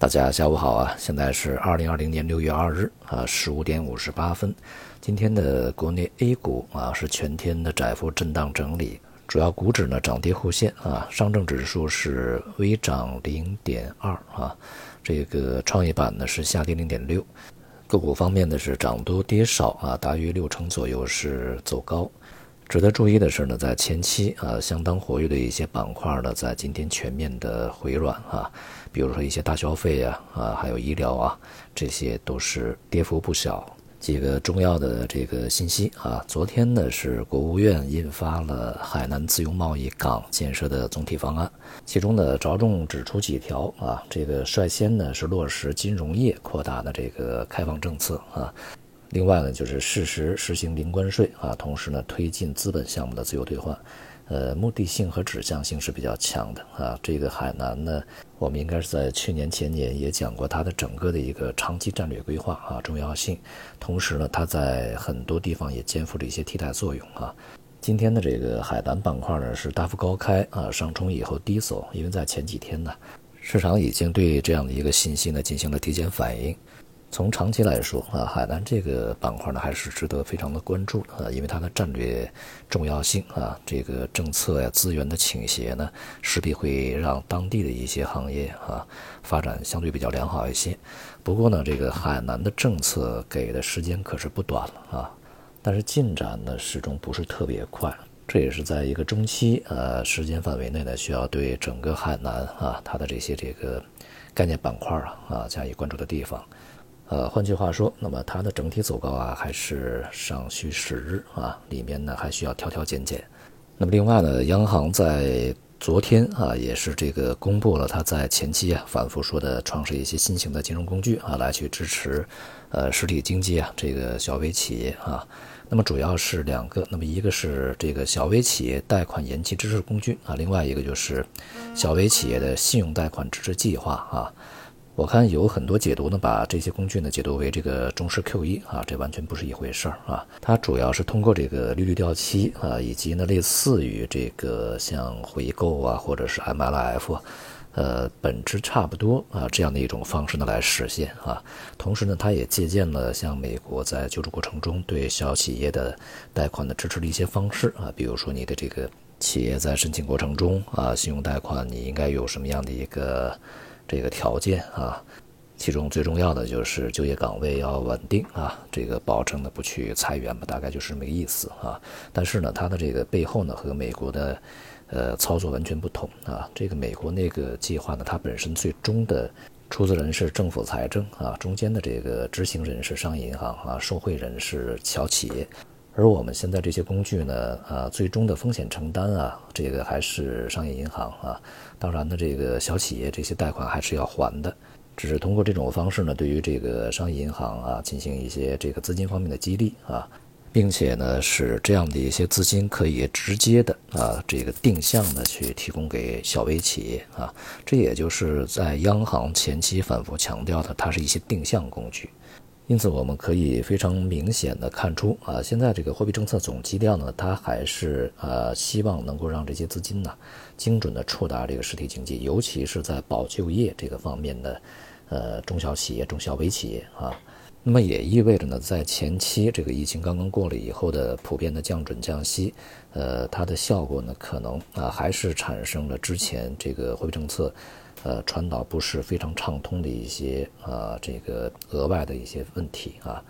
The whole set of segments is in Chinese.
大家下午好啊！现在是二零二零年六月二日啊，十五点五十八分。今天的国内 A 股啊是全天的窄幅震荡整理，主要股指呢涨跌互现啊。上证指数是微涨零点二啊，这个创业板呢是下跌零点六。个股方面呢是涨多跌少啊，大约六成左右是走高。值得注意的是呢，在前期啊相当活跃的一些板块呢，在今天全面的回软啊，比如说一些大消费啊啊，还有医疗啊，这些都是跌幅不小。几个重要的这个信息啊，昨天呢是国务院印发了海南自由贸易港建设的总体方案，其中呢着重指出几条啊，这个率先呢是落实金融业扩大的这个开放政策啊。另外呢，就是适时实行零关税啊，同时呢，推进资本项目的自由兑换，呃，目的性和指向性是比较强的啊。这个海南呢，我们应该是在去年前年也讲过它的整个的一个长期战略规划啊重要性，同时呢，它在很多地方也肩负着一些替代作用啊。今天的这个海南板块呢是大幅高开啊，上冲以后低走，因为在前几天呢，市场已经对这样的一个信息呢进行了提前反应。从长期来说啊，海南这个板块呢还是值得非常的关注啊，因为它的战略重要性啊，这个政策呀、资源的倾斜呢，势必会让当地的一些行业啊发展相对比较良好一些。不过呢，这个海南的政策给的时间可是不短了啊，但是进展呢始终不是特别快，这也是在一个中期呃时间范围内呢，需要对整个海南啊它的这些这个概念板块啊啊加以关注的地方。呃，换句话说，那么它的整体走高啊，还是尚需时日啊，里面呢还需要挑挑拣拣。那么另外呢，央行在昨天啊，也是这个公布了它在前期啊反复说的创设一些新型的金融工具啊，来去支持呃实体经济啊这个小微企业啊。那么主要是两个，那么一个是这个小微企业贷款延期支持工具啊，另外一个就是小微企业的信用贷款支持计划啊。我看有很多解读呢，把这些工具呢解读为这个中式 QE 啊，这完全不是一回事儿啊。它主要是通过这个利率掉期啊，以及呢类似于这个像回购啊，或者是 MLF，呃，本质差不多啊这样的一种方式呢来实现啊。同时呢，它也借鉴了像美国在救助过程中对小企业的贷款的支持的一些方式啊，比如说你的这个企业在申请过程中啊，信用贷款你应该有什么样的一个。这个条件啊，其中最重要的就是就业岗位要稳定啊，这个保证呢不去裁员吧，大概就是这么个意思啊。但是呢，它的这个背后呢和美国的呃操作完全不同啊。这个美国那个计划呢，它本身最终的出资人是政府财政啊，中间的这个执行人是商业银行啊，受贿人是小企业。而我们现在这些工具呢，啊，最终的风险承担啊，这个还是商业银行啊。当然呢，这个小企业这些贷款还是要还的，只是通过这种方式呢，对于这个商业银行啊，进行一些这个资金方面的激励啊，并且呢，使这样的一些资金可以直接的啊，这个定向的去提供给小微企业啊。这也就是在央行前期反复强调的，它是一些定向工具。因此，我们可以非常明显的看出啊，现在这个货币政策总基调呢，它还是呃希望能够让这些资金呢，精准的触达这个实体经济，尤其是在保就业这个方面的，呃中小企业、中小微企业啊。那么也意味着呢，在前期这个疫情刚刚过了以后的普遍的降准降息，呃，它的效果呢，可能啊还是产生了之前这个货币政策。呃，传导不是非常畅通的一些啊，这个额外的一些问题啊，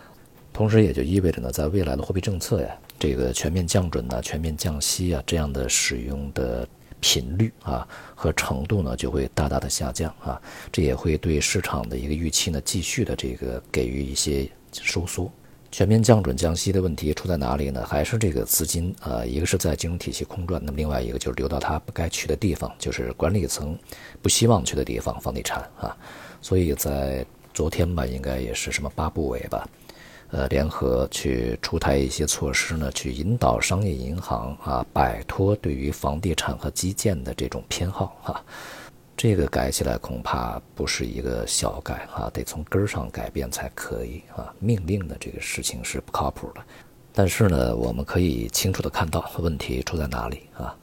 同时也就意味着呢，在未来的货币政策呀，这个全面降准呢、全面降息啊这样的使用的频率啊和程度呢，就会大大的下降啊，这也会对市场的一个预期呢，继续的这个给予一些收缩。全面降准降息的问题出在哪里呢？还是这个资金啊，一个是在金融体系空转，那么另外一个就是流到它不该去的地方，就是管理层不希望去的地方，房地产啊。所以在昨天吧，应该也是什么八部委吧，呃，联合去出台一些措施呢，去引导商业银行啊，摆脱对于房地产和基建的这种偏好哈。这个改起来恐怕不是一个小改啊，得从根儿上改变才可以啊。命令的这个事情是不靠谱的，但是呢，我们可以清楚的看到问题出在哪里啊。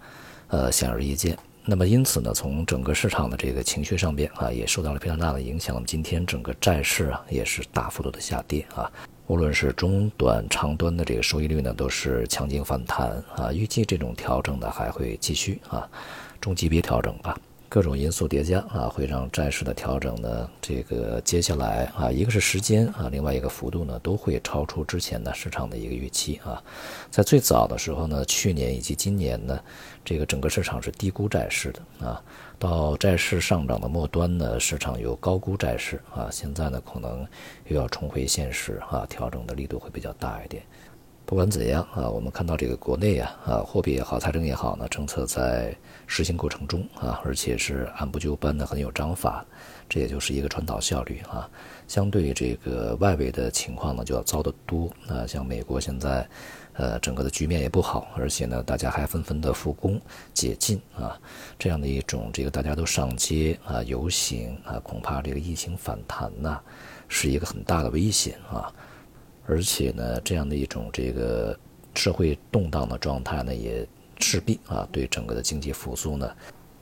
呃，显而易见，那么因此呢，从整个市场的这个情绪上边啊，也受到了非常大的影响。我们今天整个债市啊，也是大幅度的下跌啊，无论是中短长端的这个收益率呢，都是强劲反弹啊。预计这种调整呢还会继续啊，中级别调整吧。各种因素叠加啊，会让债市的调整呢，这个接下来啊，一个是时间啊，另外一个幅度呢，都会超出之前的市场的一个预期啊。在最早的时候呢，去年以及今年呢，这个整个市场是低估债市的啊。到债市上涨的末端呢，市场有高估债市啊。现在呢，可能又要重回现实啊，调整的力度会比较大一点。不管怎样啊，我们看到这个国内啊啊，货币也好，财政也好呢，政策在实行过程中啊，而且是按部就班的，很有章法，这也就是一个传导效率啊。相对这个外围的情况呢，就要糟得多啊。像美国现在，呃，整个的局面也不好，而且呢，大家还纷纷的复工解禁啊，这样的一种这个大家都上街啊游行啊，恐怕这个疫情反弹呐，是一个很大的危险啊。而且呢，这样的一种这个社会动荡的状态呢，也势必啊对整个的经济复苏呢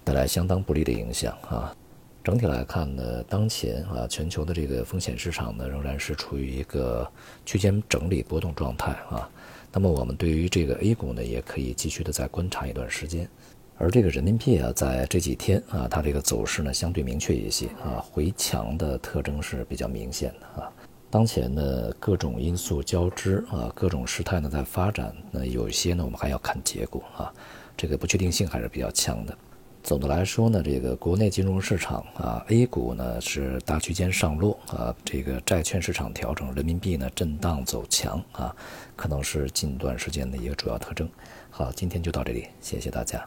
带来相当不利的影响啊。整体来看呢，当前啊全球的这个风险市场呢仍然是处于一个区间整理波动状态啊。那么我们对于这个 A 股呢，也可以继续的再观察一段时间。而这个人民币啊，在这几天啊，它这个走势呢相对明确一些啊，回强的特征是比较明显的啊。当前呢，各种因素交织啊，各种事态呢在发展。那有一些呢，我们还要看结果啊，这个不确定性还是比较强的。总的来说呢，这个国内金融市场啊，A 股呢是大区间上落啊，这个债券市场调整，人民币呢震荡走强啊，可能是近段时间的一个主要特征。好，今天就到这里，谢谢大家。